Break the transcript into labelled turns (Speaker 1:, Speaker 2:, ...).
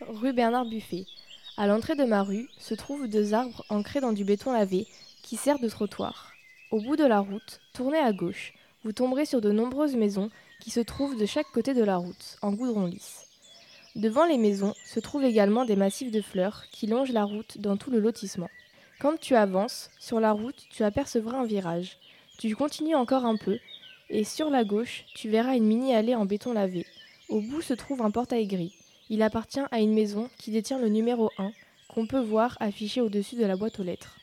Speaker 1: Rue Bernard Buffet. À l'entrée de ma rue se trouvent deux arbres ancrés dans du béton lavé qui sert de trottoir. Au bout de la route, tournez à gauche. Vous tomberez sur de nombreuses maisons qui se trouvent de chaque côté de la route, en goudron lisse. Devant les maisons se trouvent également des massifs de fleurs qui longent la route dans tout le lotissement. Quand tu avances, sur la route, tu apercevras un virage. Tu continues encore un peu, et sur la gauche, tu verras une mini-allée en béton lavé. Au bout se trouve un portail gris. Il appartient à une maison qui détient le numéro 1, qu'on peut voir affiché au-dessus de la boîte aux lettres.